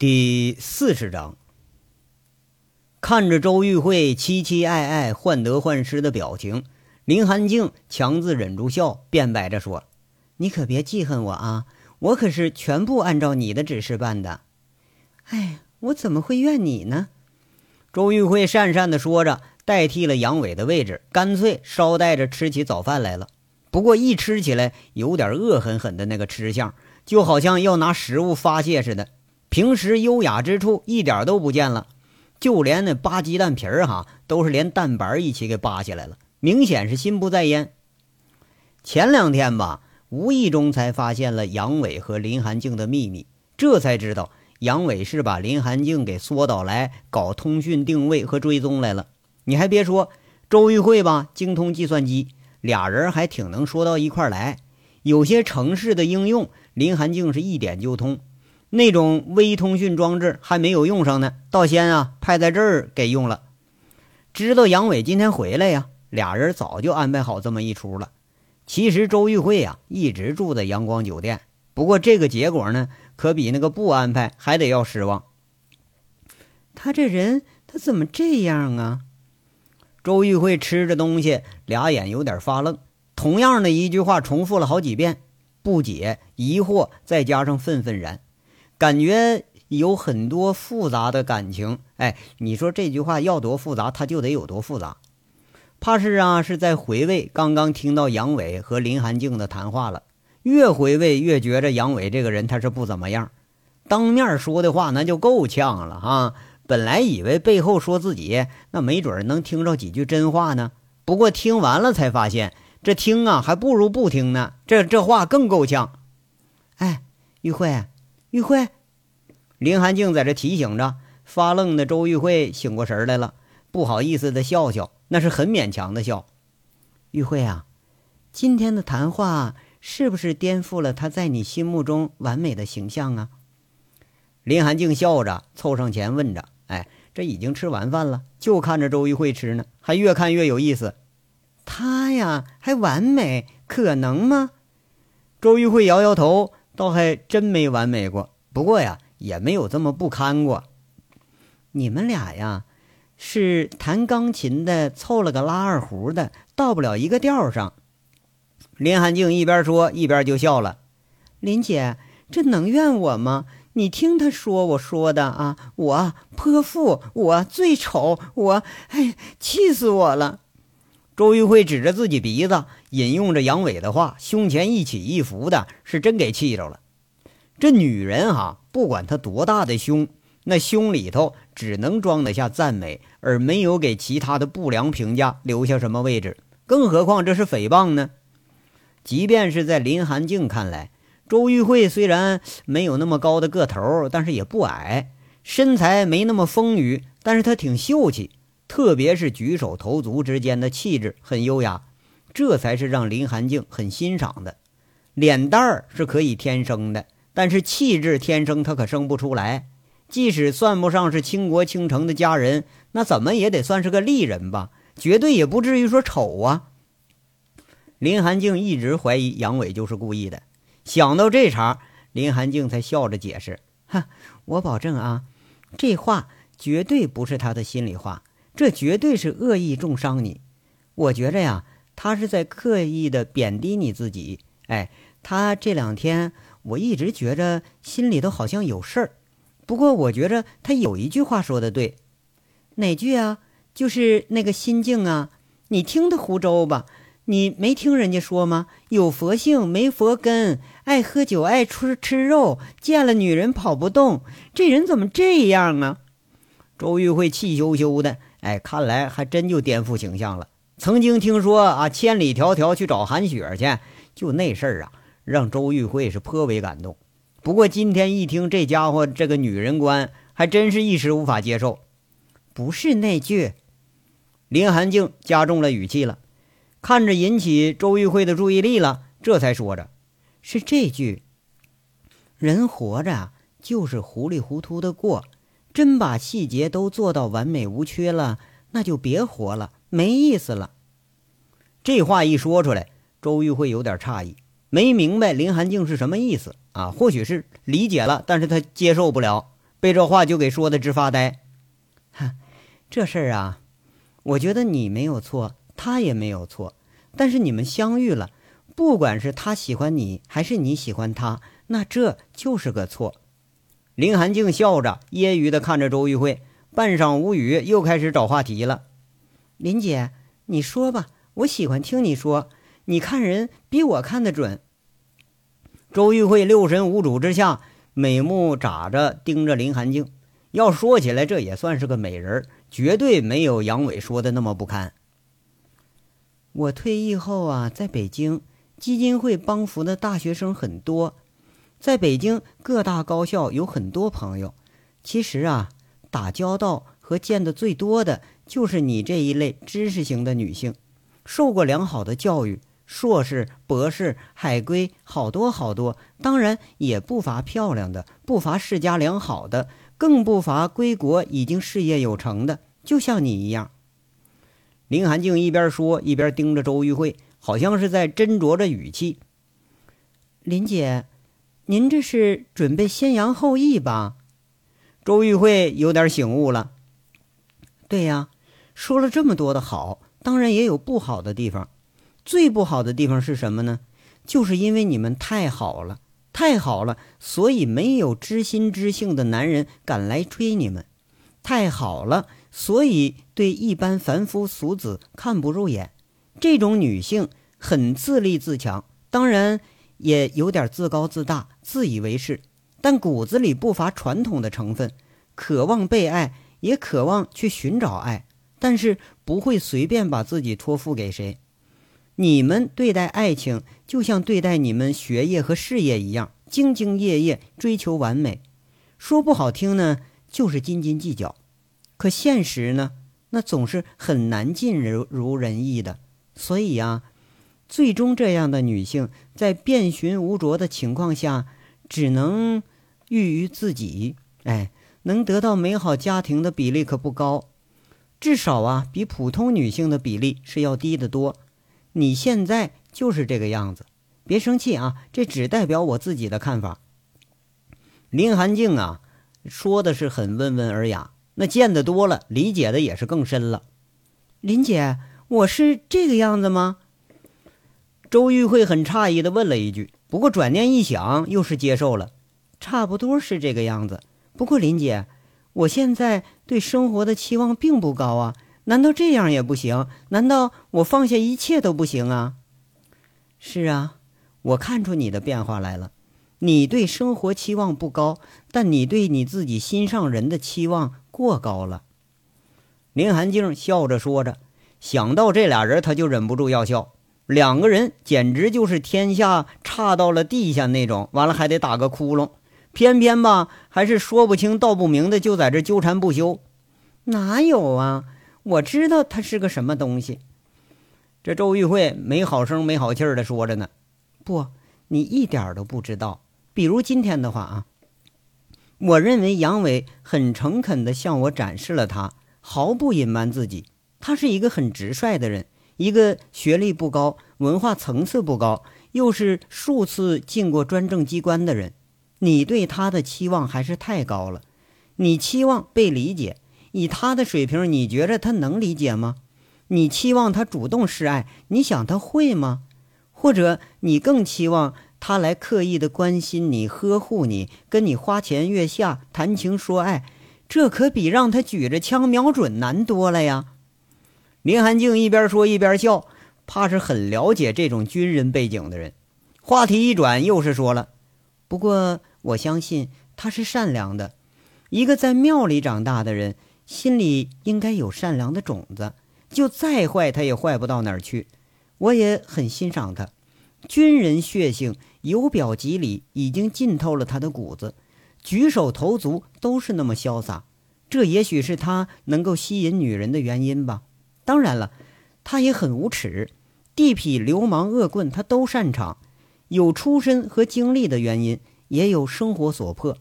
第四十章，看着周玉慧凄凄爱爱、患得患失的表情，林寒静强自忍住笑，辩白着说：“你可别记恨我啊，我可是全部按照你的指示办的。”哎，我怎么会怨你呢？周玉慧讪讪的说着，代替了杨伟的位置，干脆捎带着吃起早饭来了。不过一吃起来，有点恶狠狠的那个吃相，就好像要拿食物发泄似的。平时优雅之处一点都不见了，就连那扒鸡蛋皮儿哈，都是连蛋白一起给扒下来了，明显是心不在焉。前两天吧，无意中才发现了杨伟和林寒静的秘密，这才知道杨伟是把林寒静给缩到来搞通讯定位和追踪来了。你还别说，周玉慧吧，精通计算机，俩人还挺能说到一块来。有些城市的应用，林寒静是一点就通。那种微通讯装置还没有用上呢，倒先啊派在这儿给用了。知道杨伟今天回来呀，俩人早就安排好这么一出了。其实周玉慧呀一直住在阳光酒店，不过这个结果呢，可比那个不安排还得要失望。他这人他怎么这样啊？周玉慧吃着东西，俩眼有点发愣，同样的一句话重复了好几遍，不解、疑惑，再加上愤愤然。感觉有很多复杂的感情，哎，你说这句话要多复杂，它就得有多复杂。怕是啊，是在回味刚刚听到杨伟和林寒静的谈话了。越回味越觉着杨伟这个人他是不怎么样，当面说的话那就够呛了哈。本来以为背后说自己，那没准能听着几句真话呢。不过听完了才发现，这听啊还不如不听呢。这这话更够呛。哎，玉慧。玉慧，林寒静在这提醒着，发愣的周玉慧醒过神来了，不好意思的笑笑，那是很勉强的笑。玉慧啊，今天的谈话是不是颠覆了他在你心目中完美的形象啊？林寒静笑着凑上前问着：“哎，这已经吃完饭了，就看着周玉慧吃呢，还越看越有意思。他呀，还完美，可能吗？”周玉慧摇摇头。倒还真没完美过，不过呀，也没有这么不堪过。你们俩呀，是弹钢琴的凑了个拉二胡的，到不了一个调上。林寒静一边说一边就笑了。林姐，这能怨我吗？你听他说我说的啊，我泼妇，我最丑，我哎，气死我了。周玉慧指着自己鼻子，引用着杨伟的话，胸前一起一伏的，是真给气着了。这女人哈，不管她多大的胸，那胸里头只能装得下赞美，而没有给其他的不良评价留下什么位置。更何况这是诽谤呢？即便是在林寒静看来，周玉慧虽然没有那么高的个头，但是也不矮，身材没那么丰腴，但是她挺秀气。特别是举手投足之间的气质很优雅，这才是让林寒静很欣赏的。脸蛋儿是可以天生的，但是气质天生他可生不出来。即使算不上是倾国倾城的佳人，那怎么也得算是个丽人吧？绝对也不至于说丑啊。林寒静一直怀疑杨伟就是故意的，想到这茬，林寒静才笑着解释：“哈，我保证啊，这话绝对不是他的心里话。”这绝对是恶意重伤你，我觉着呀，他是在刻意的贬低你自己。哎，他这两天我一直觉着心里头好像有事儿。不过我觉着他有一句话说的对，哪句啊？就是那个心境啊。你听他胡诌吧，你没听人家说吗？有佛性没佛根，爱喝酒爱吃吃肉，见了女人跑不动。这人怎么这样啊？周玉慧气羞羞的。哎，看来还真就颠覆形象了。曾经听说啊，千里迢迢去找韩雪去，就那事儿啊，让周玉慧是颇为感动。不过今天一听这家伙这个女人观，还真是一时无法接受。不是那句，林寒静加重了语气了，看着引起周玉慧的注意力了，这才说着：“是这句。人活着就是糊里糊涂的过。”真把细节都做到完美无缺了，那就别活了，没意思了。这话一说出来，周玉慧有点诧异，没明白林寒静是什么意思啊？或许是理解了，但是他接受不了。被这话就给说的直发呆。哈，这事儿啊，我觉得你没有错，他也没有错。但是你们相遇了，不管是他喜欢你，还是你喜欢他，那这就是个错。林寒静笑着，揶揄的看着周玉慧，半晌无语，又开始找话题了。林姐，你说吧，我喜欢听你说。你看人比我看得准。周玉慧六神无主之下，美目眨着盯着林寒静。要说起来，这也算是个美人，绝对没有杨伟说的那么不堪。我退役后啊，在北京基金会帮扶的大学生很多，在北京各大高校有很多朋友。其实啊，打交道和见的最多的就是你这一类知识型的女性，受过良好的教育。硕士、博士、海归，好多好多，当然也不乏漂亮的，不乏世家良好的，更不乏归国已经事业有成的，就像你一样。林寒静一边说，一边盯着周玉慧，好像是在斟酌着语气。林姐，您这是准备先扬后抑吧？周玉慧有点醒悟了。对呀，说了这么多的好，当然也有不好的地方。最不好的地方是什么呢？就是因为你们太好了，太好了，所以没有知心知性的男人敢来追你们。太好了，所以对一般凡夫俗子看不入眼。这种女性很自立自强，当然也有点自高自大、自以为是，但骨子里不乏传统的成分，渴望被爱，也渴望去寻找爱，但是不会随便把自己托付给谁。你们对待爱情就像对待你们学业和事业一样，兢兢业业，追求完美。说不好听呢，就是斤斤计较。可现实呢，那总是很难尽如如人意的。所以呀，最终这样的女性在遍寻无着的情况下，只能郁于自己。哎，能得到美好家庭的比例可不高，至少啊，比普通女性的比例是要低得多。你现在就是这个样子，别生气啊！这只代表我自己的看法。林寒静啊，说的是很温文尔雅，那见得多了，理解的也是更深了。林姐，我是这个样子吗？周玉慧很诧异的问了一句，不过转念一想，又是接受了，差不多是这个样子。不过林姐，我现在对生活的期望并不高啊。难道这样也不行？难道我放下一切都不行啊？是啊，我看出你的变化来了。你对生活期望不高，但你对你自己心上人的期望过高了。林寒静笑着说着，想到这俩人，他就忍不住要笑。两个人简直就是天下差到了地下那种，完了还得打个窟窿，偏偏吧还是说不清道不明的，就在这纠缠不休。哪有啊？我知道他是个什么东西，这周玉慧没好声没好气的说着呢。不，你一点都不知道。比如今天的话啊，我认为杨伟很诚恳的向我展示了他，毫不隐瞒自己。他是一个很直率的人，一个学历不高、文化层次不高，又是数次进过专政机关的人。你对他的期望还是太高了，你期望被理解。以他的水平，你觉着他能理解吗？你期望他主动示爱，你想他会吗？或者你更期望他来刻意的关心你、呵护你，跟你花前月下、谈情说爱？这可比让他举着枪瞄准难多了呀！林寒静一边说一边笑，怕是很了解这种军人背景的人。话题一转，又是说了：“不过我相信他是善良的，一个在庙里长大的人。”心里应该有善良的种子，就再坏他也坏不到哪儿去。我也很欣赏他，军人血性由表及里已经浸透了他的骨子，举手投足都是那么潇洒。这也许是他能够吸引女人的原因吧。当然了，他也很无耻，地痞流氓恶棍他都擅长，有出身和经历的原因，也有生活所迫。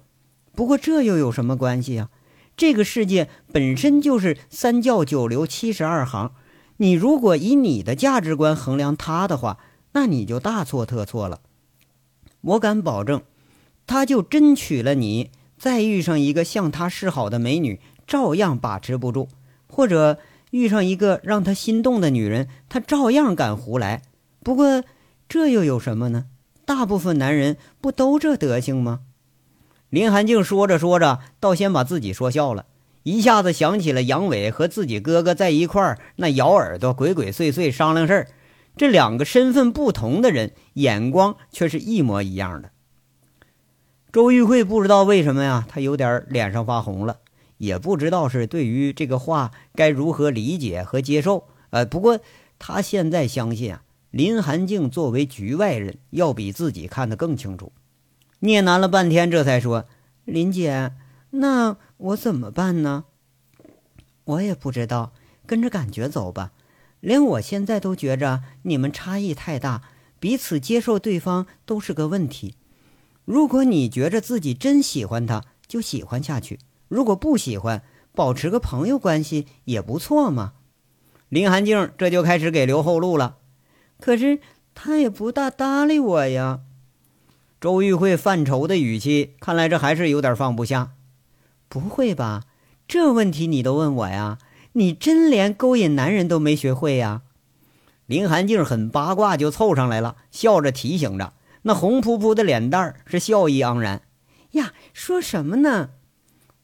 不过这又有什么关系啊？这个世界本身就是三教九流七十二行，你如果以你的价值观衡量他的话，那你就大错特错了。我敢保证，他就真娶了你，再遇上一个向他示好的美女，照样把持不住；或者遇上一个让他心动的女人，他照样敢胡来。不过这又有什么呢？大部分男人不都这德行吗？林寒静说着说着，倒先把自己说笑了，一下子想起了杨伟和自己哥哥在一块儿那咬耳朵、鬼鬼祟祟商量事儿。这两个身份不同的人，眼光却是一模一样的。周玉慧不知道为什么呀，她有点脸上发红了，也不知道是对于这个话该如何理解和接受。呃，不过他现在相信啊，林寒静作为局外人，要比自己看得更清楚。聂喃了半天，这才说：“林姐，那我怎么办呢？我也不知道，跟着感觉走吧。”连我现在都觉着你们差异太大，彼此接受对方都是个问题。如果你觉着自己真喜欢他，就喜欢下去；如果不喜欢，保持个朋友关系也不错嘛。林寒静这就开始给留后路了，可是他也不大搭理我呀。周玉慧犯愁的语气，看来这还是有点放不下。不会吧？这问题你都问我呀？你真连勾引男人都没学会呀？林寒静很八卦，就凑上来了，笑着提醒着，那红扑扑的脸蛋儿是笑意盎然。呀，说什么呢？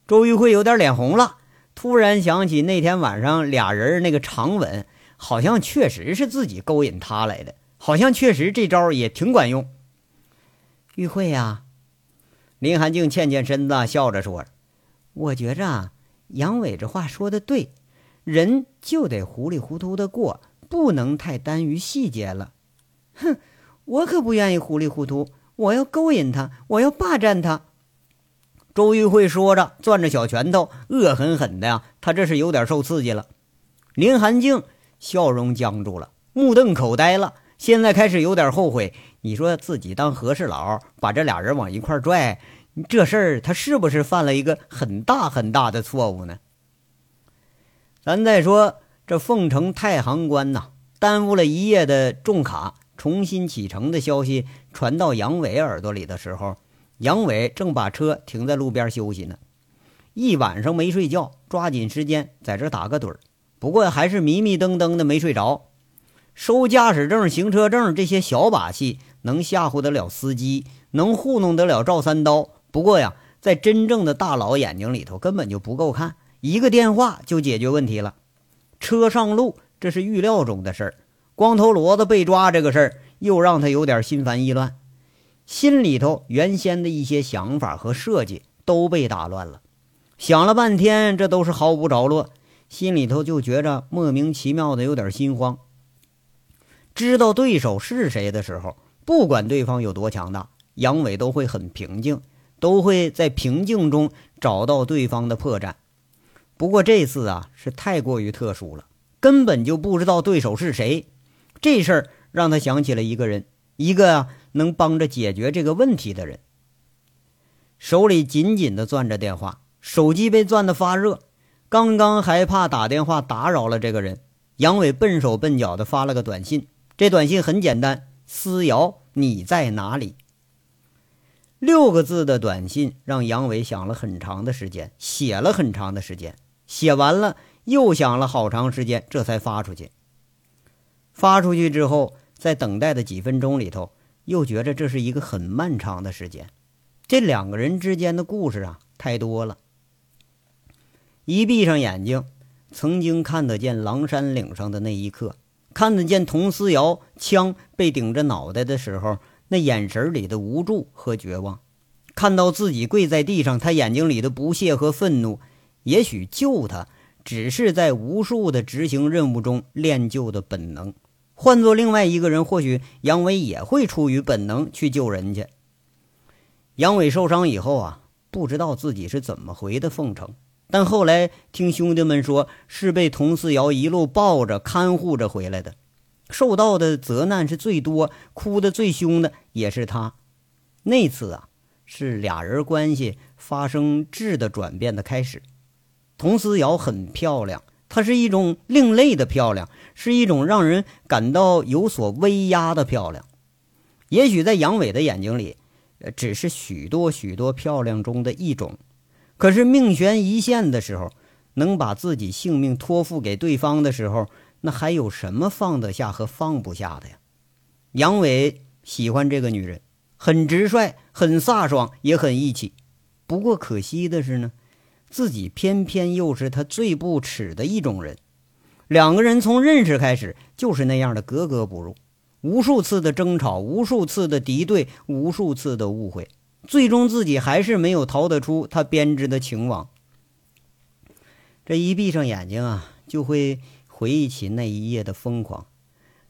周玉慧有点脸红了，突然想起那天晚上俩人那个长吻，好像确实是自己勾引他来的，好像确实这招也挺管用。玉慧呀，林寒静欠欠身子，笑着说：“我觉着啊，杨伟这话说的对。”人就得糊里糊涂的过，不能太耽于细节了。哼，我可不愿意糊里糊涂，我要勾引他，我要霸占他。周玉慧说着，攥着小拳头，恶狠狠的呀。他这是有点受刺激了。林寒静笑容僵住了，目瞪口呆了。现在开始有点后悔。你说自己当和事佬，把这俩人往一块拽，这事儿他是不是犯了一个很大很大的错误呢？咱再说这凤城太行关呐，耽误了一夜的重卡重新启程的消息传到杨伟耳朵里的时候，杨伟正把车停在路边休息呢，一晚上没睡觉，抓紧时间在这打个盹儿。不过还是迷迷瞪瞪的没睡着。收驾驶证、行车证这些小把戏，能吓唬得了司机，能糊弄得了赵三刀。不过呀，在真正的大佬眼睛里头，根本就不够看。一个电话就解决问题了，车上路这是预料中的事儿。光头骡子被抓这个事儿又让他有点心烦意乱，心里头原先的一些想法和设计都被打乱了。想了半天，这都是毫无着落，心里头就觉着莫名其妙的有点心慌。知道对手是谁的时候，不管对方有多强大，杨伟都会很平静，都会在平静中找到对方的破绽。不过这次啊是太过于特殊了，根本就不知道对手是谁。这事儿让他想起了一个人，一个能帮着解决这个问题的人。手里紧紧地攥着电话，手机被攥得发热。刚刚还怕打电话打扰了这个人，杨伟笨手笨脚地发了个短信。这短信很简单：“思瑶，你在哪里？”六个字的短信让杨伟想了很长的时间，写了很长的时间。写完了，又想了好长时间，这才发出去。发出去之后，在等待的几分钟里头，又觉着这是一个很漫长的时间。这两个人之间的故事啊，太多了。一闭上眼睛，曾经看得见狼山岭上的那一刻，看得见佟思瑶枪被顶着脑袋的时候，那眼神里的无助和绝望；看到自己跪在地上，他眼睛里的不屑和愤怒。也许救他只是在无数的执行任务中练就的本能，换做另外一个人，或许杨伟也会出于本能去救人去。杨伟受伤以后啊，不知道自己是怎么回的凤城，但后来听兄弟们说，是被佟思瑶一路抱着看护着回来的，受到的责难是最多，哭的最凶的也是他。那次啊，是俩人关系发生质的转变的开始。佟思瑶很漂亮，她是一种另类的漂亮，是一种让人感到有所威压的漂亮。也许在杨伟的眼睛里，只是许多许多漂亮中的一种，可是命悬一线的时候，能把自己性命托付给对方的时候，那还有什么放得下和放不下的呀？杨伟喜欢这个女人，很直率，很飒爽，也很义气。不过可惜的是呢，自己偏偏又是他最不耻的一种人。两个人从认识开始就是那样的格格不入，无数次的争吵，无数次的敌对，无数次的误会，最终自己还是没有逃得出他编织的情网。这一闭上眼睛啊，就会回忆起那一夜的疯狂。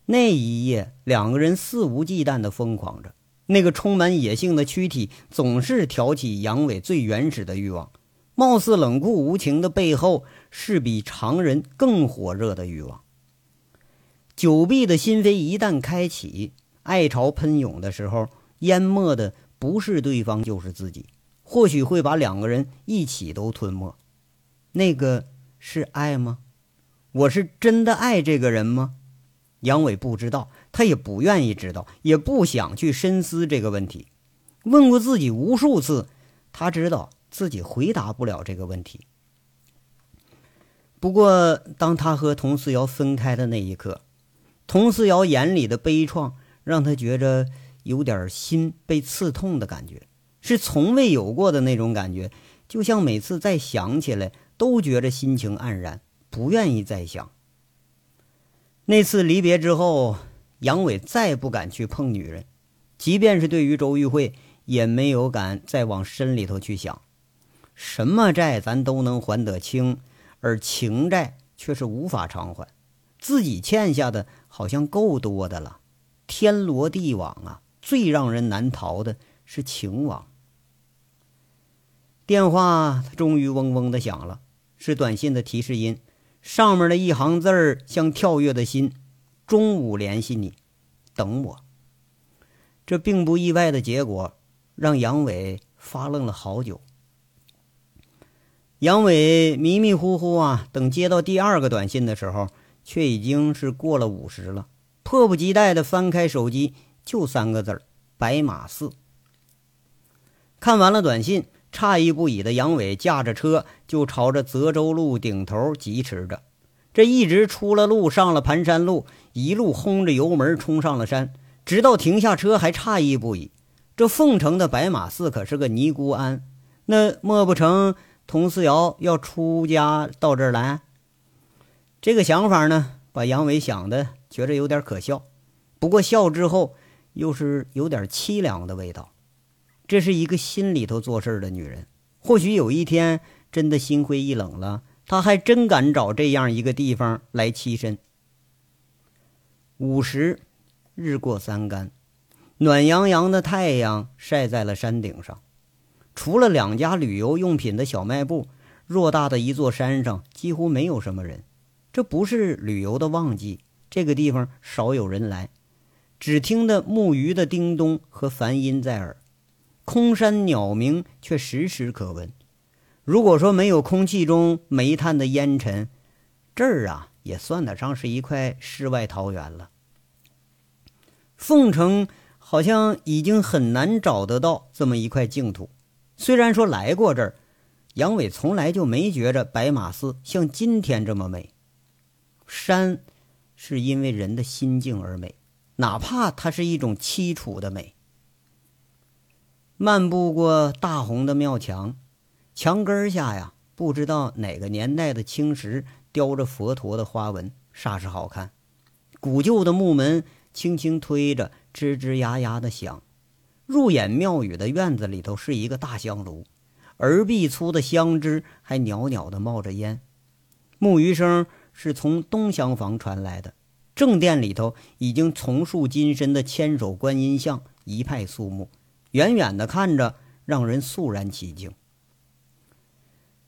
那一夜，两个人肆无忌惮的疯狂着，那个充满野性的躯体总是挑起杨伟最原始的欲望。貌似冷酷无情的背后，是比常人更火热的欲望。久闭的心扉一旦开启，爱潮喷涌的时候，淹没的不是对方，就是自己。或许会把两个人一起都吞没。那个是爱吗？我是真的爱这个人吗？杨伟不知道，他也不愿意知道，也不想去深思这个问题。问过自己无数次，他知道。自己回答不了这个问题。不过，当他和佟思瑶分开的那一刻，佟思瑶眼里的悲怆让他觉着有点心被刺痛的感觉，是从未有过的那种感觉，就像每次再想起来都觉着心情黯然，不愿意再想。那次离别之后，杨伟再不敢去碰女人，即便是对于周玉慧，也没有敢再往深里头去想。什么债咱都能还得清，而情债却是无法偿还。自己欠下的好像够多的了，天罗地网啊！最让人难逃的是情网。电话终于嗡嗡的响了，是短信的提示音，上面的一行字儿像跳跃的心：“中午联系你，等我。”这并不意外的结果，让杨伟发愣了好久。杨伟迷迷糊糊啊，等接到第二个短信的时候，却已经是过了午时了。迫不及待地翻开手机，就三个字儿：白马寺。看完了短信，诧异不已的杨伟驾着车就朝着泽州路顶头疾驰着。这一直出了路，上了盘山路，一路轰着油门冲上了山，直到停下车，还诧异不已：这凤城的白马寺可是个尼姑庵，那莫不成？佟思瑶要出家到这儿来，这个想法呢，把杨伟想的觉着有点可笑。不过笑之后，又是有点凄凉的味道。这是一个心里头做事的女人，或许有一天真的心灰意冷了，她还真敢找这样一个地方来栖身。午时，日过三竿，暖洋洋的太阳晒在了山顶上。除了两家旅游用品的小卖部，偌大的一座山上几乎没有什么人。这不是旅游的旺季，这个地方少有人来。只听得木鱼的叮咚和梵音在耳，空山鸟鸣却时时可闻。如果说没有空气中煤炭的烟尘，这儿啊也算得上是一块世外桃源了。凤城好像已经很难找得到这么一块净土。虽然说来过这儿，杨伟从来就没觉着白马寺像今天这么美。山是因为人的心境而美，哪怕它是一种凄楚的美。漫步过大红的庙墙，墙根下呀，不知道哪个年代的青石雕着佛陀的花纹，煞是好看。古旧的木门轻轻推着，吱吱呀呀的响。入眼庙宇的院子里头是一个大香炉，耳臂粗的香枝还袅袅的冒着烟。木鱼声是从东厢房传来的。正殿里头已经重塑金身的千手观音像一派肃穆，远远的看着让人肃然起敬。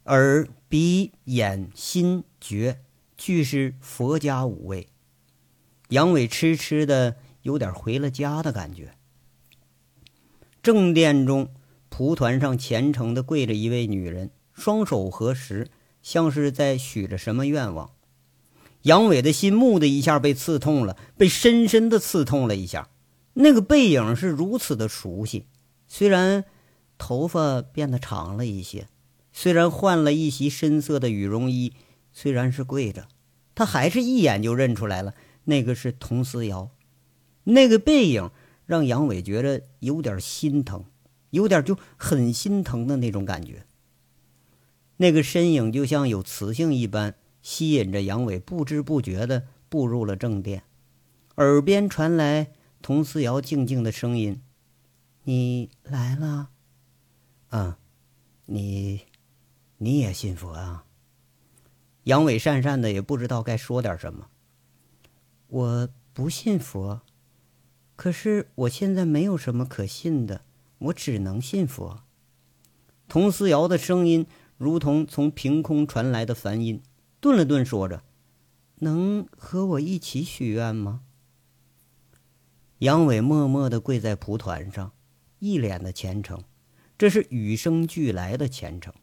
耳、鼻、眼、心、觉，俱是佛家五味。杨伟痴痴的有点回了家的感觉。正殿中，蒲团上虔诚地跪着一位女人，双手合十，像是在许着什么愿望。杨伟的心木的一下被刺痛了，被深深地刺痛了一下。那个背影是如此的熟悉，虽然头发变得长了一些，虽然换了一袭深色的羽绒衣，虽然是跪着，他还是一眼就认出来了，那个是佟思瑶。那个背影让杨伟觉得有点心疼，有点就很心疼的那种感觉。那个身影就像有磁性一般，吸引着杨伟，不知不觉地步入了正殿。耳边传来佟思瑶静静的声音：“你来了。”“嗯，你，你也信佛啊？”杨伟讪讪的，也不知道该说点什么。“我不信佛，可是我现在没有什么可信的，我只能信佛。”佟思瑶的声音。如同从凭空传来的梵音，顿了顿，说着：“能和我一起许愿吗？”杨伟默默地跪在蒲团上，一脸的虔诚，这是与生俱来的虔诚。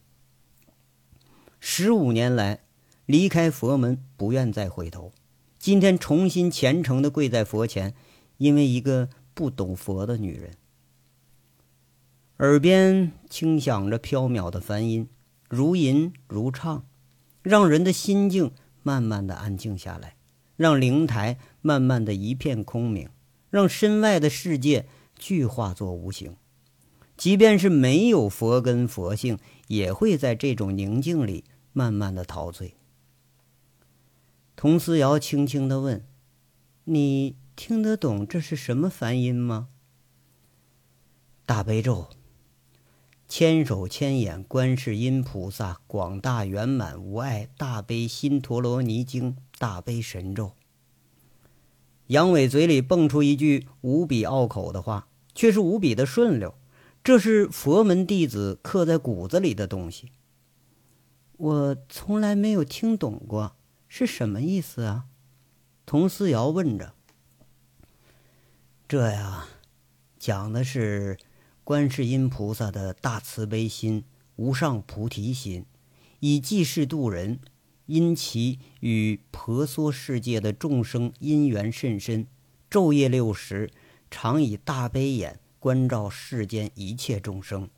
十五年来，离开佛门，不愿再回头。今天重新虔诚地跪在佛前，因为一个不懂佛的女人。耳边轻响着飘渺的梵音。如吟如唱，让人的心境慢慢的安静下来，让灵台慢慢的一片空明，让身外的世界具化作无形。即便是没有佛根佛性，也会在这种宁静里慢慢的陶醉。童思瑶轻轻的问：“你听得懂这是什么梵音吗？”大悲咒。千手千眼观世音菩萨广大圆满无碍大悲心陀罗尼经大悲神咒。杨伟嘴里蹦出一句无比拗口的话，却是无比的顺溜。这是佛门弟子刻在骨子里的东西。我从来没有听懂过，是什么意思啊？童思瑶问着。这呀，讲的是。观世音菩萨的大慈悲心、无上菩提心，以济世度人。因其与婆娑世界的众生因缘甚深，昼夜六时，常以大悲眼关照世间一切众生，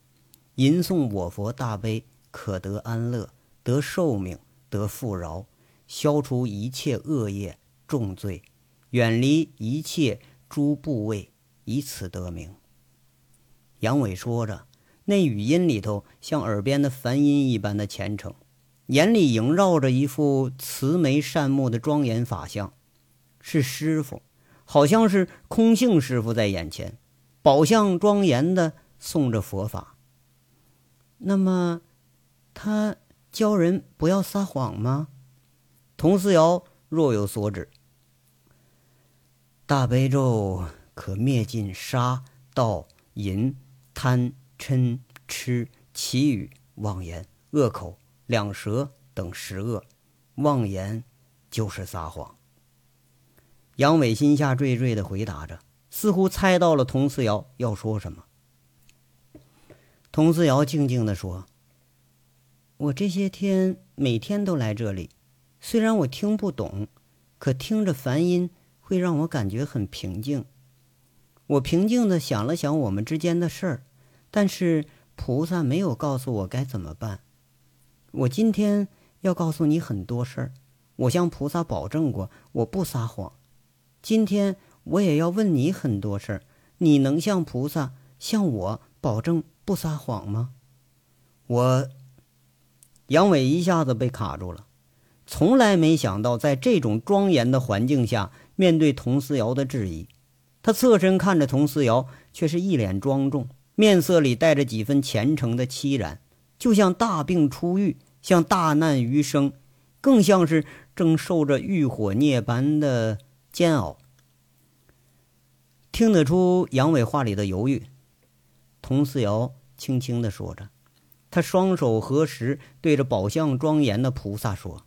吟诵我佛大悲，可得安乐，得寿命，得富饶，消除一切恶业重罪，远离一切诸部位，以此得名。杨伟说着，那语音里头像耳边的梵音一般的虔诚，眼里萦绕着一副慈眉善目的庄严法相，是师傅，好像是空性师傅在眼前，宝相庄严的诵着佛法。那么，他教人不要撒谎吗？童思瑶若有所指。大悲咒可灭尽杀盗淫。贪嗔痴绮语妄言恶口两舌等十恶，妄言就是撒谎。杨伟心下惴惴的回答着，似乎猜到了佟思瑶要说什么。佟思瑶静静的说：“我这些天每天都来这里，虽然我听不懂，可听着梵音会让我感觉很平静。我平静的想了想我们之间的事儿。”但是菩萨没有告诉我该怎么办。我今天要告诉你很多事儿，我向菩萨保证过，我不撒谎。今天我也要问你很多事儿，你能向菩萨、向我保证不撒谎吗？我，杨伟一下子被卡住了，从来没想到在这种庄严的环境下面对佟思瑶的质疑，他侧身看着佟思瑶，却是一脸庄重。面色里带着几分虔诚的凄然，就像大病初愈，像大难余生，更像是正受着欲火涅槃的煎熬。听得出杨伟话里的犹豫，佟思瑶轻轻的说着，他双手合十，对着宝相庄严的菩萨说：“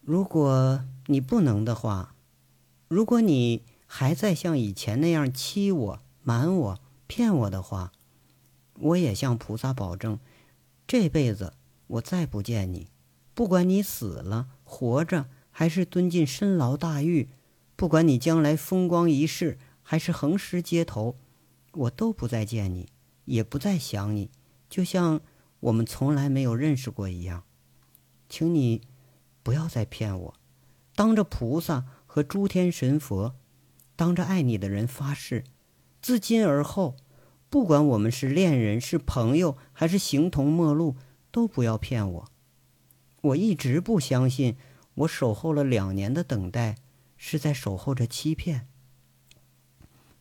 如果你不能的话，如果你还在像以前那样欺我、瞒我。”骗我的话，我也向菩萨保证，这辈子我再不见你。不管你死了、活着，还是蹲进深牢大狱；不管你将来风光一世，还是横尸街头，我都不再见你，也不再想你。就像我们从来没有认识过一样。请你不要再骗我，当着菩萨和诸天神佛，当着爱你的人发誓，自今而后，不管我们是恋人、是朋友，还是形同陌路，都不要骗我。我一直不相信，我守候了两年的等待，是在守候着欺骗。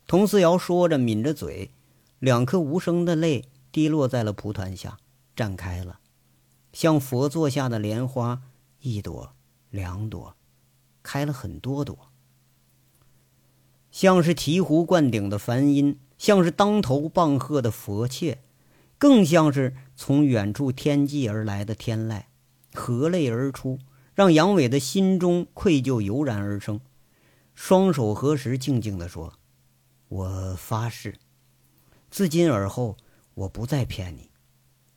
童思瑶说着，抿着嘴，两颗无声的泪滴落在了蒲团下，绽开了，像佛座下的莲花，一朵、两朵，开了很多朵，像是醍醐灌顶的梵音，像是当头棒喝的佛切，更像是从远处天际而来的天籁，合泪而出，让杨伟的心中愧疚油然而生，双手合十，静静地说。我发誓，自今而后，我不再骗你。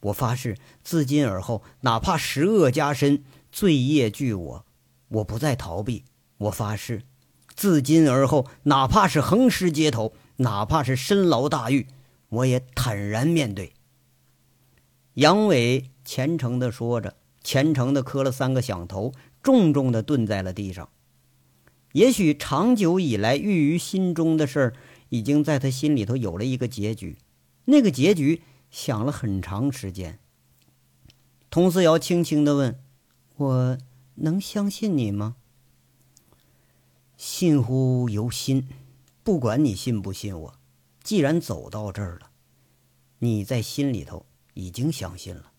我发誓，自今而后，哪怕十恶加身，罪业俱我，我不再逃避。我发誓，自今而后，哪怕是横尸街头，哪怕是深牢大狱，我也坦然面对。杨伟虔诚地说着，虔诚地磕了三个响头，重重地蹲在了地上。也许长久以来郁于心中的事儿。已经在他心里头有了一个结局，那个结局想了很长时间。佟思瑶轻轻的问：“我能相信你吗？”“信乎由心，不管你信不信我，既然走到这儿了，你在心里头已经相信了。”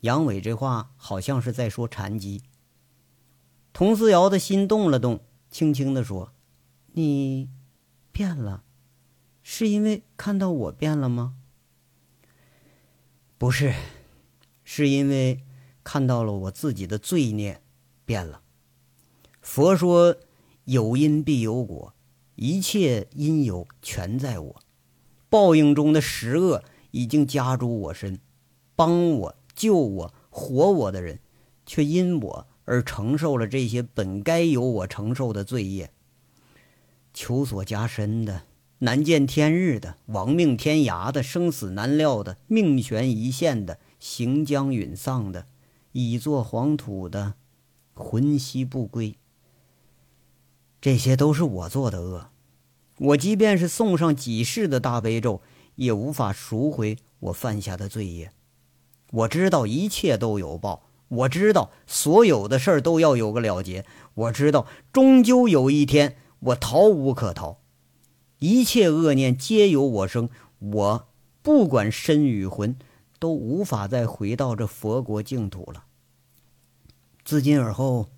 杨伟这话好像是在说禅机。佟思瑶的心动了动，轻轻的说：“你。”变了，是因为看到我变了吗？不是，是因为看到了我自己的罪孽变了。佛说有因必有果，一切因由全在我。报应中的十恶已经加诸我身，帮我、救我、活我的人，却因我而承受了这些本该由我承受的罪业。求索加深的，难见天日的，亡命天涯的，生死难料的，命悬一线的，行将陨丧的，已作黄土的，魂兮不归。这些都是我做的恶，我即便是送上几世的大悲咒，也无法赎回我犯下的罪业。我知道一切都有报，我知道所有的事都要有个了结，我知道终究有一天。我逃无可逃，一切恶念皆由我生。我不管身与魂，都无法再回到这佛国净土了。自今而后，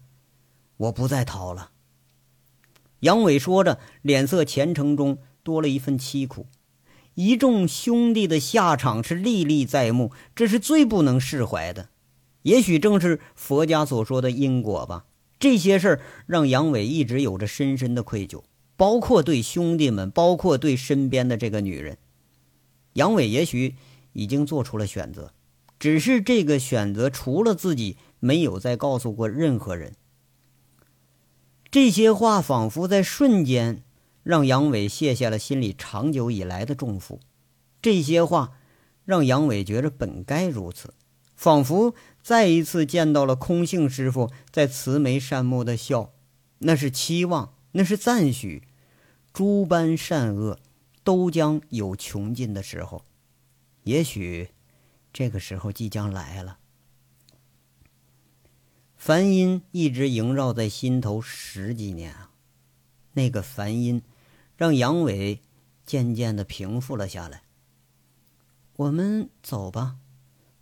我不再逃了。杨伟说着，脸色虔诚中多了一份凄苦。一众兄弟的下场是历历在目，这是最不能释怀的。也许正是佛家所说的因果吧。这些事儿让杨伟一直有着深深的愧疚，包括对兄弟们，包括对身边的这个女人。杨伟也许已经做出了选择，只是这个选择除了自己，没有再告诉过任何人。这些话仿佛在瞬间让杨伟卸下了心里长久以来的重负。这些话让杨伟觉着本该如此，仿佛。再一次见到了空性师傅在慈眉善目的笑，那是期望，那是赞许。诸般善恶都将有穷尽的时候，也许这个时候即将来了。梵音一直萦绕在心头十几年啊，那个梵音让杨伟渐渐的平复了下来。我们走吧。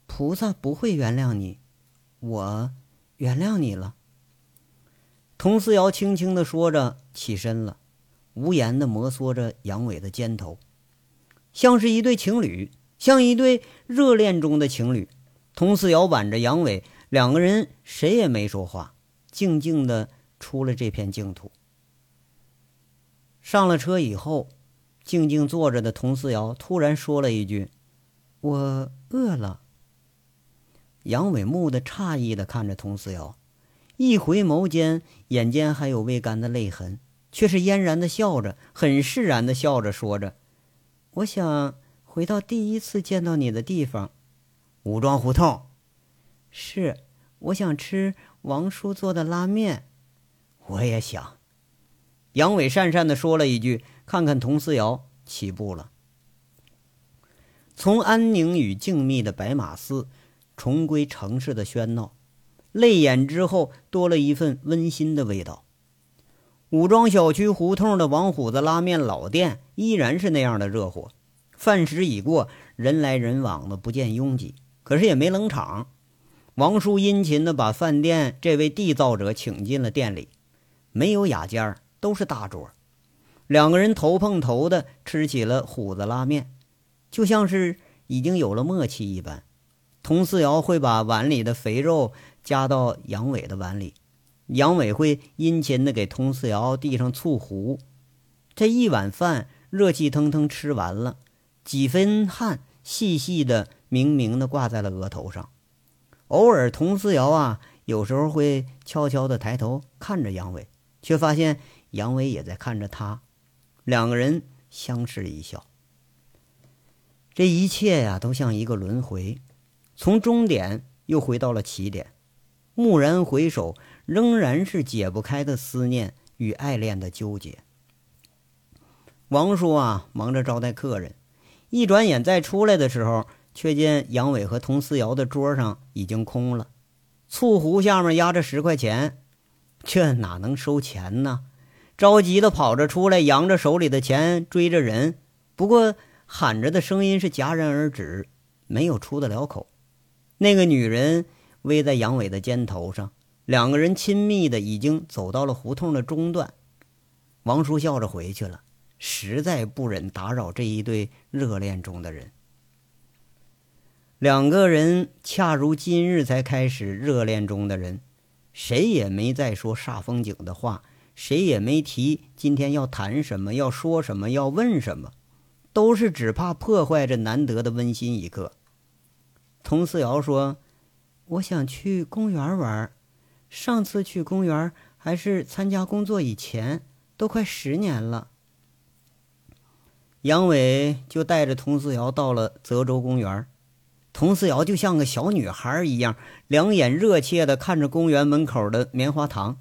菩萨不会原谅你，我原谅你了。佟思瑶轻轻的说着，起身了，无言的摩挲着杨伟的肩头，像是一对情侣，像一对热恋中的情侣。佟思瑶挽着杨伟，两个人谁也没说话，静静的出了这片净土。上了车以后，静静坐着的佟思瑶突然说了一句：“我饿了。”杨伟木的诧异的看着佟思瑶，一回眸间，眼间还有未干的泪痕，却是嫣然的笑着，很释然的笑着，说着：“我想回到第一次见到你的地方，武庄胡同。是，我想吃王叔做的拉面。我也想。杨伟讪讪的说了一句：“看看佟思瑶。”起步了。从安宁与静谧的白马寺，重归城市的喧闹，泪眼之后多了一份温馨的味道。武庄小区胡同的王虎子拉面老店依然是那样的热火，饭时已过，人来人往的，不见拥挤，可是也没冷场。王叔殷勤的把饭店这位缔造者请进了店里，没有雅间儿，都是大桌。两个人头碰头的吃起了虎子拉面，就像是已经有了默契一般。佟四瑶会把碗里的肥肉夹到杨伟的碗里，杨伟会殷勤的给佟四瑶递上醋壶。这一碗饭热气腾腾吃完了，几分汗细细的、明明的挂在了额头上。偶尔，佟思瑶啊，有时候会悄悄的抬头看着杨伟，却发现杨伟也在看着他。两个人相视一笑，这一切呀，都像一个轮回，从终点又回到了起点。蓦然回首，仍然是解不开的思念与爱恋的纠结。王叔啊，忙着招待客人，一转眼再出来的时候，却见杨伟和佟思瑶的桌上已经空了，醋壶下面压着十块钱，这哪能收钱呢？着急的跑着出来，扬着手里的钱追着人，不过喊着的声音是戛然而止，没有出得了口。那个女人偎在杨伟的肩头上，两个人亲密的已经走到了胡同的中段。王叔笑着回去了，实在不忍打扰这一对热恋中的人。两个人恰如今日才开始热恋中的人，谁也没再说煞风景的话。谁也没提今天要谈什么，要说什么，要问什么，都是只怕破坏这难得的温馨一刻。佟思瑶说：“我想去公园玩，上次去公园还是参加工作以前，都快十年了。”杨伟就带着佟思瑶到了泽州公园，佟思瑶就像个小女孩一样，两眼热切地看着公园门口的棉花糖。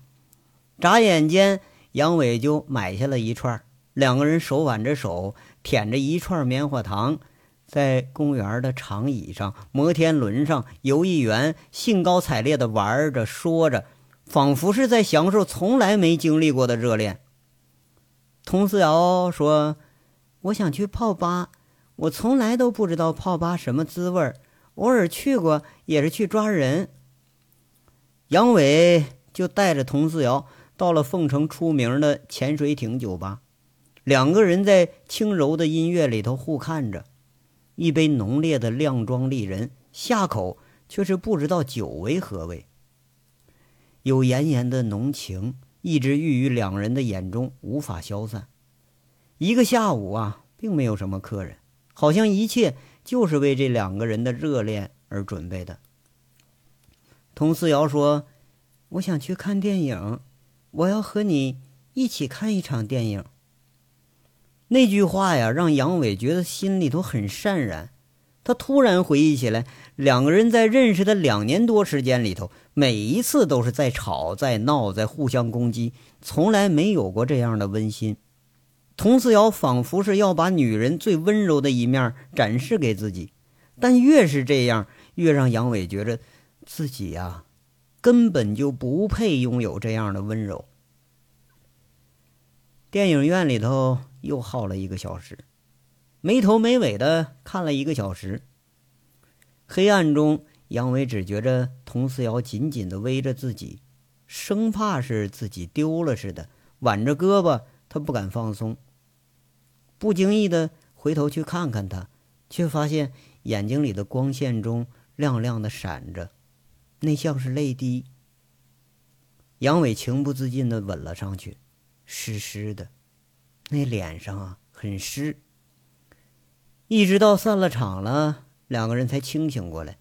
眨眼间，杨伟就买下了一串。两个人手挽着手，舔着一串棉花糖，在公园的长椅上、摩天轮上游艺园，兴高采烈地玩着、说着，仿佛是在享受从来没经历过的热恋。佟思瑶说：“我想去泡吧，我从来都不知道泡吧什么滋味偶尔去过，也是去抓人。”杨伟就带着佟思瑶。到了凤城出名的潜水艇酒吧，两个人在轻柔的音乐里头互看着，一杯浓烈的靓妆丽人，下口却是不知道酒为何味。有炎炎的浓情一直郁于两人的眼中，无法消散。一个下午啊，并没有什么客人，好像一切就是为这两个人的热恋而准备的。佟思瑶说：“我想去看电影。”我要和你一起看一场电影。那句话呀，让杨伟觉得心里头很潸然。他突然回忆起来，两个人在认识的两年多时间里头，每一次都是在吵、在闹、在互相攻击，从来没有过这样的温馨。佟思瑶仿佛是要把女人最温柔的一面展示给自己，但越是这样，越让杨伟觉着自己呀。根本就不配拥有这样的温柔。电影院里头又耗了一个小时，没头没尾的看了一个小时。黑暗中，杨伟只觉着佟思瑶紧紧的偎着自己，生怕是自己丢了似的，挽着胳膊，他不敢放松。不经意的回头去看看他，却发现眼睛里的光线中亮亮的闪着。那像是泪滴。杨伟情不自禁的吻了上去，湿湿的，那脸上啊很湿。一直到散了场了，两个人才清醒过来，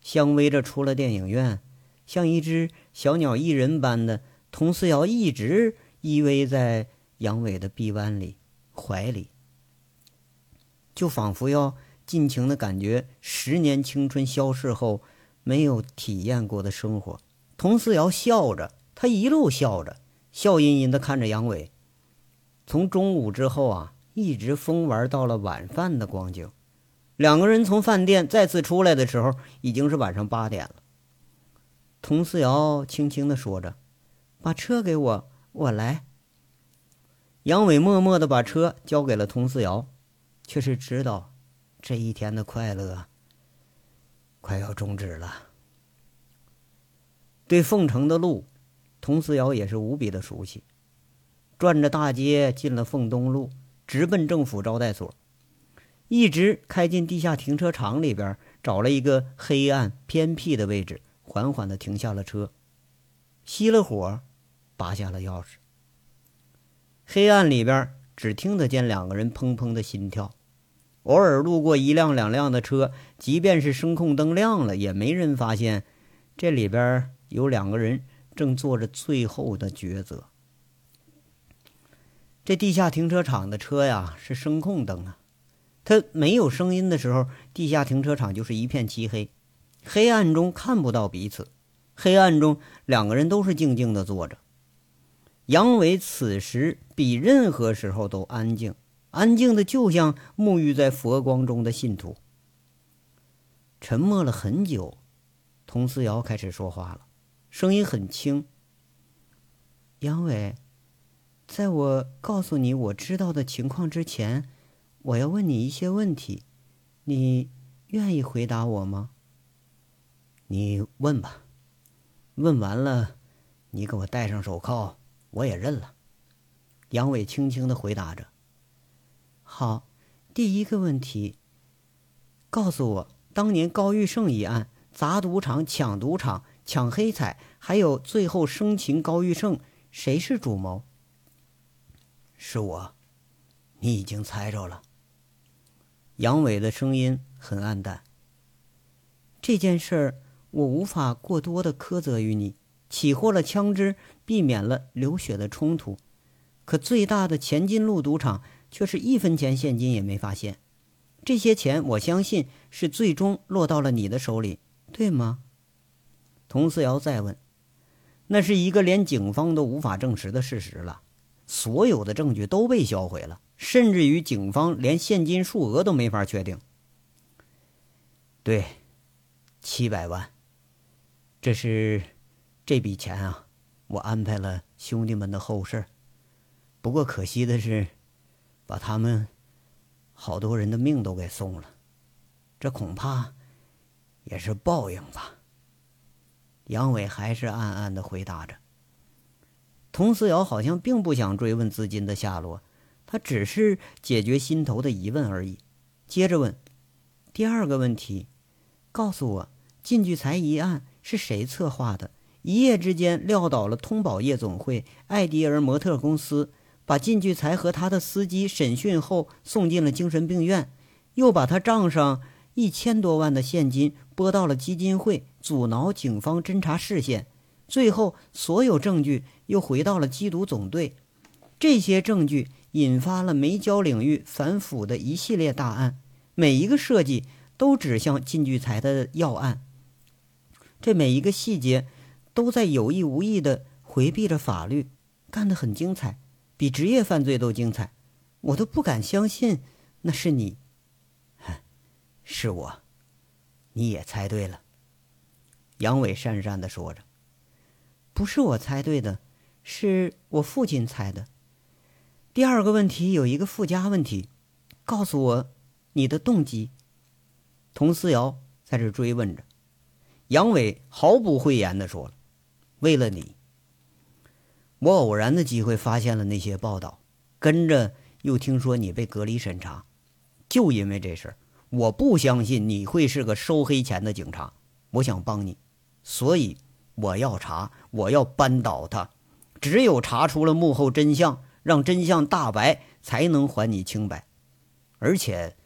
相偎着出了电影院，像一只小鸟依人般的，佟思瑶一直依偎在杨伟的臂弯里、怀里，就仿佛要尽情的感觉十年青春消逝后没有体验过的生活。佟思瑶笑着，他一路笑着，笑吟吟的看着杨伟。从中午之后啊，一直疯玩到了晚饭的光景。两个人从饭店再次出来的时候，已经是晚上八点了。佟思瑶轻轻的说着：“把车给我，我来。”杨伟默默的把车交给了佟思瑶，却是知道这一天的快乐快要终止了。对凤城的路，佟思瑶也是无比的熟悉。转着大街进了凤东路，直奔政府招待所，一直开进地下停车场里边，找了一个黑暗偏僻的位置，缓缓的停下了车，熄了火，拔下了钥匙。黑暗里边只听得见两个人砰砰的心跳，偶尔路过一辆两辆的车，即便是声控灯亮了，也没人发现这里边有两个人正做着最后的抉择。这地下停车场的车呀，是声控灯啊。它没有声音的时候，地下停车场就是一片漆黑，黑暗中看不到彼此。黑暗中，两个人都是静静的坐着。杨伟此时比任何时候都安静，安静的就像沐浴在佛光中的信徒。沉默了很久，佟思瑶开始说话了，声音很轻：“杨伟。”在我告诉你我知道的情况之前，我要问你一些问题，你愿意回答我吗？你问吧，问完了，你给我戴上手铐，我也认了。杨伟轻轻的回答着。好，第一个问题，告诉我，当年高玉胜一案，砸赌场、抢赌场、抢黑彩，还有最后生擒高玉胜，谁是主谋？是我，你已经猜着了。杨伟的声音很暗淡。这件事儿我无法过多的苛责于你，起获了枪支，避免了流血的冲突，可最大的前进路赌场却是一分钱现金也没发现。这些钱我相信是最终落到了你的手里，对吗？佟思瑶再问：“那是一个连警方都无法证实的事实了。”所有的证据都被销毁了，甚至于警方连现金数额都没法确定。对，七百万，这是这笔钱啊，我安排了兄弟们的后事。不过可惜的是，把他们好多人的命都给送了，这恐怕也是报应吧。杨伟还是暗暗的回答着。佟思瑶好像并不想追问资金的下落，他只是解决心头的疑问而已。接着问：“第二个问题，告诉我，靳聚财一案是谁策划的？一夜之间撂倒了通宝夜总会、艾迪尔模特公司，把靳聚才和他的司机审讯后送进了精神病院，又把他账上一千多万的现金拨到了基金会，阻挠警方侦查视线。”最后，所有证据又回到了缉毒总队。这些证据引发了煤焦领域反腐的一系列大案，每一个设计都指向靳聚才的要案。这每一个细节都在有意无意的回避着法律，干得很精彩，比职业犯罪都精彩。我都不敢相信那是你。是我，你也猜对了。杨伟讪讪的说着。不是我猜对的，是我父亲猜的。第二个问题有一个附加问题，告诉我你的动机。佟思瑶在这追问着，杨伟毫不讳言的说了：“为了你，我偶然的机会发现了那些报道，跟着又听说你被隔离审查，就因为这事儿，我不相信你会是个收黑钱的警察。我想帮你，所以。”我要查，我要扳倒他。只有查出了幕后真相，让真相大白，才能还你清白。而且，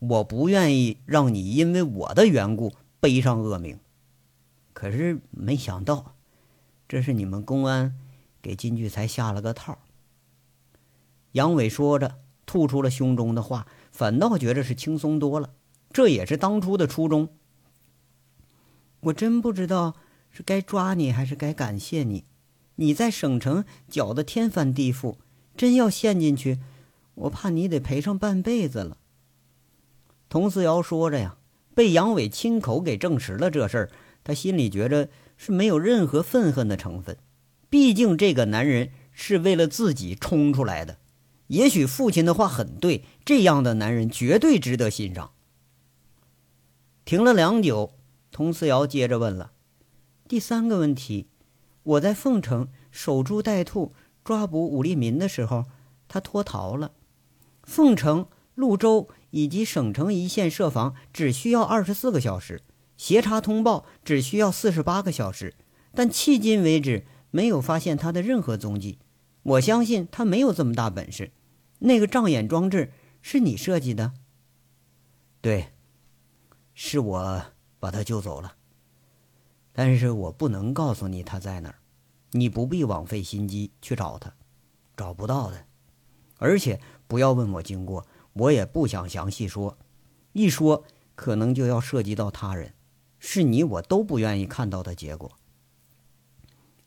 我不愿意让你因为我的缘故背上恶名。可是没想到，这是你们公安给金聚才下了个套。杨伟说着，吐出了胸中的话，反倒觉着是轻松多了。这也是当初的初衷。我真不知道是该抓你还是该感谢你。你在省城搅得天翻地覆，真要陷进去，我怕你得赔上半辈子了。佟思瑶说着呀，被杨伟亲口给证实了这事儿，他心里觉着是没有任何愤恨的成分。毕竟这个男人是为了自己冲出来的。也许父亲的话很对，这样的男人绝对值得欣赏。停了良久，佟思瑶接着问了第三个问题。我在凤城守株待兔，抓捕武立民的时候，他脱逃了。凤城、潞州以及省城一线设防只需要二十四个小时，协查通报只需要四十八个小时，但迄今为止没有发现他的任何踪迹。我相信他没有这么大本事。那个障眼装置是你设计的？对，是我把他救走了。但是我不能告诉你他在哪儿，你不必枉费心机去找他，找不到的。而且不要问我经过，我也不想详细说，一说可能就要涉及到他人，是你我都不愿意看到的结果。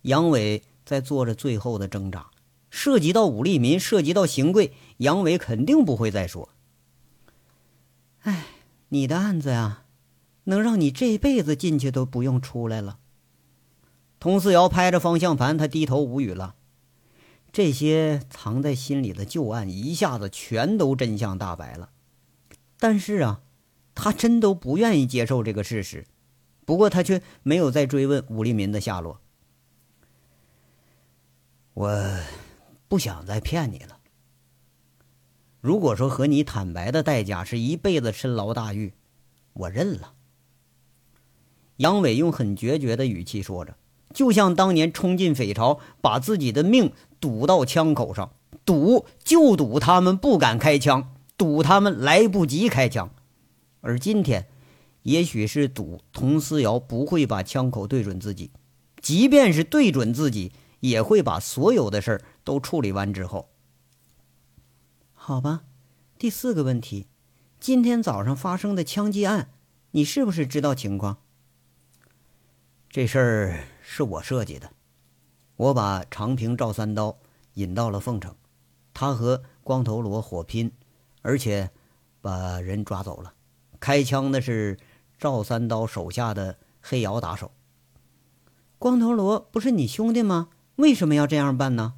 杨伟在做着最后的挣扎，涉及到武立民，涉及到邢贵，杨伟肯定不会再说。哎，你的案子呀。能让你这辈子进去都不用出来了。佟四瑶拍着方向盘，他低头无语了。这些藏在心里的旧案一下子全都真相大白了。但是啊，他真都不愿意接受这个事实。不过他却没有再追问武立民的下落。我不想再骗你了。如果说和你坦白的代价是一辈子深牢大狱，我认了。杨伟用很决绝的语气说着，就像当年冲进匪巢，把自己的命赌到枪口上，赌就赌他们不敢开枪，赌他们来不及开枪。而今天，也许是赌佟思瑶不会把枪口对准自己，即便是对准自己，也会把所有的事儿都处理完之后。好吧，第四个问题，今天早上发生的枪击案，你是不是知道情况？这事儿是我设计的，我把长平赵三刀引到了凤城，他和光头罗火拼，而且把人抓走了。开枪的是赵三刀手下的黑窑打手。光头罗不是你兄弟吗？为什么要这样办呢？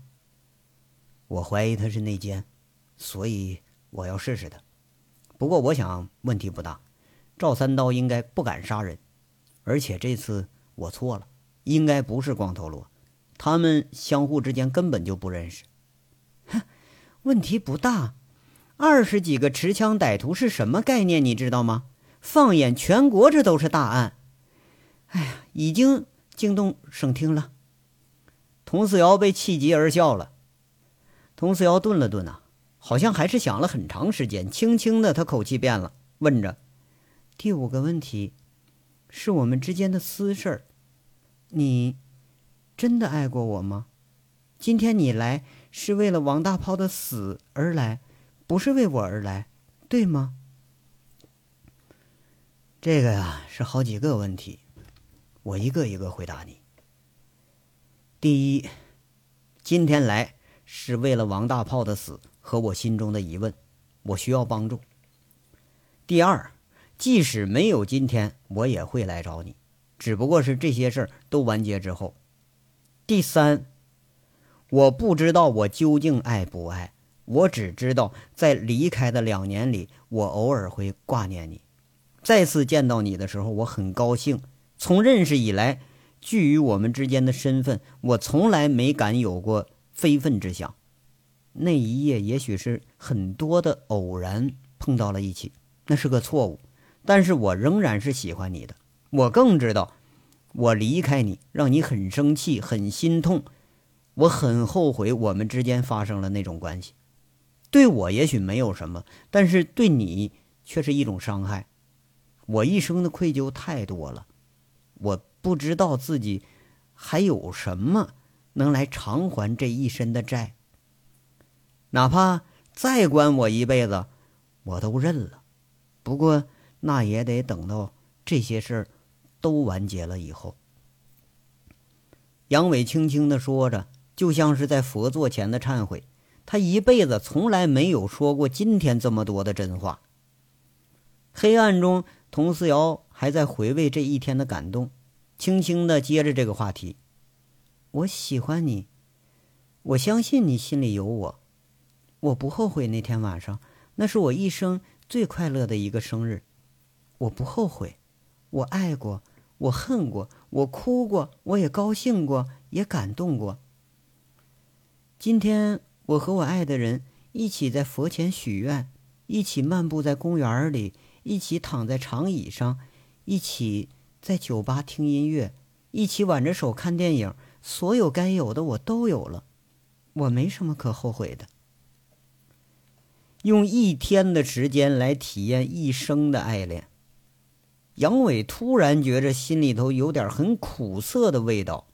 我怀疑他是内奸，所以我要试试他。不过我想问题不大，赵三刀应该不敢杀人，而且这次。我错了，应该不是光头罗，他们相互之间根本就不认识。哼，问题不大，二十几个持枪歹徒是什么概念？你知道吗？放眼全国，这都是大案。哎呀，已经惊动省厅了。佟思瑶被气急而笑了。佟思瑶顿了顿啊，好像还是想了很长时间，轻轻的，他口气变了，问着：“第五个问题。”是我们之间的私事儿，你真的爱过我吗？今天你来是为了王大炮的死而来，不是为我而来，对吗？这个呀是好几个问题，我一个一个回答你。第一，今天来是为了王大炮的死和我心中的疑问，我需要帮助。第二。即使没有今天，我也会来找你，只不过是这些事儿都完结之后。第三，我不知道我究竟爱不爱，我只知道在离开的两年里，我偶尔会挂念你。再次见到你的时候，我很高兴。从认识以来，距于我们之间的身份，我从来没敢有过非分之想。那一夜，也许是很多的偶然碰到了一起，那是个错误。但是我仍然是喜欢你的，我更知道，我离开你让你很生气、很心痛，我很后悔我们之间发生了那种关系。对我也许没有什么，但是对你却是一种伤害。我一生的愧疚太多了，我不知道自己还有什么能来偿还这一身的债。哪怕再关我一辈子，我都认了。不过。那也得等到这些事儿都完结了以后。杨伟轻轻的说着，就像是在佛座前的忏悔。他一辈子从来没有说过今天这么多的真话。黑暗中，佟思瑶还在回味这一天的感动，轻轻的接着这个话题：“我喜欢你，我相信你心里有我，我不后悔那天晚上，那是我一生最快乐的一个生日，我不后悔，我爱过，我恨过，我哭过，我也高兴过，也感动过。今天。”我和我爱的人一起在佛前许愿，一起漫步在公园里，一起躺在长椅上，一起在酒吧听音乐，一起挽着手看电影。所有该有的我都有了，我没什么可后悔的。用一天的时间来体验一生的爱恋，杨伟突然觉着心里头有点很苦涩的味道，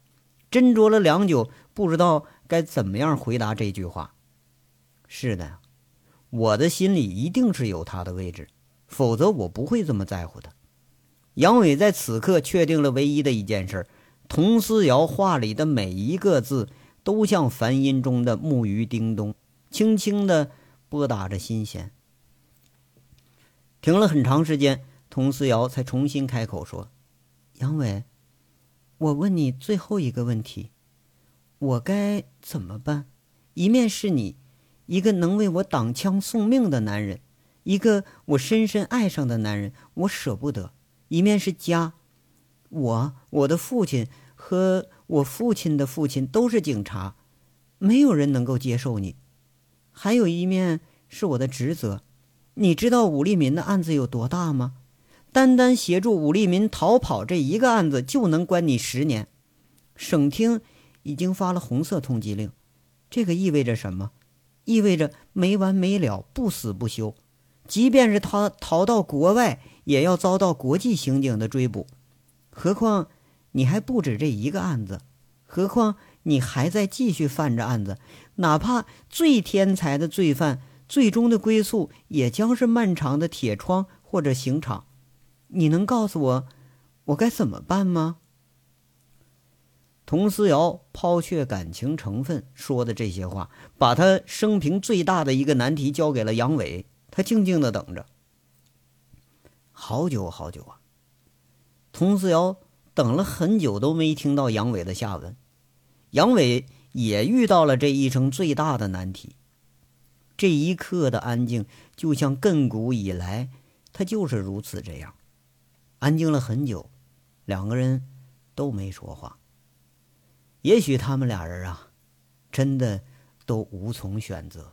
斟酌了良久，不知道。该怎么样回答这句话？是的，我的心里一定是有他的位置，否则我不会这么在乎的。杨伟在此刻确定了唯一的一件事：佟思瑶话里的每一个字，都像梵音中的木鱼叮咚，轻轻地拨打着心弦。停了很长时间，佟思瑶才重新开口说：“杨伟，我问你最后一个问题。”我该怎么办？一面是你，一个能为我挡枪送命的男人，一个我深深爱上的男人，我舍不得；一面是家，我、我的父亲和我父亲的父亲都是警察，没有人能够接受你。还有一面是我的职责，你知道武立民的案子有多大吗？单单协助武立民逃跑这一个案子就能关你十年，省厅。已经发了红色通缉令，这个意味着什么？意味着没完没了，不死不休。即便是他逃到国外，也要遭到国际刑警的追捕。何况你还不止这一个案子，何况你还在继续犯着案子。哪怕最天才的罪犯，最终的归宿也将是漫长的铁窗或者刑场。你能告诉我，我该怎么办吗？佟思瑶抛却感情成分说的这些话，把他生平最大的一个难题交给了杨伟。他静静的等着，好久好久啊！佟思瑶等了很久都没听到杨伟的下文。杨伟也遇到了这一生最大的难题。这一刻的安静，就像亘古以来，他就是如此这样，安静了很久，两个人都没说话。也许他们俩人啊，真的都无从选择。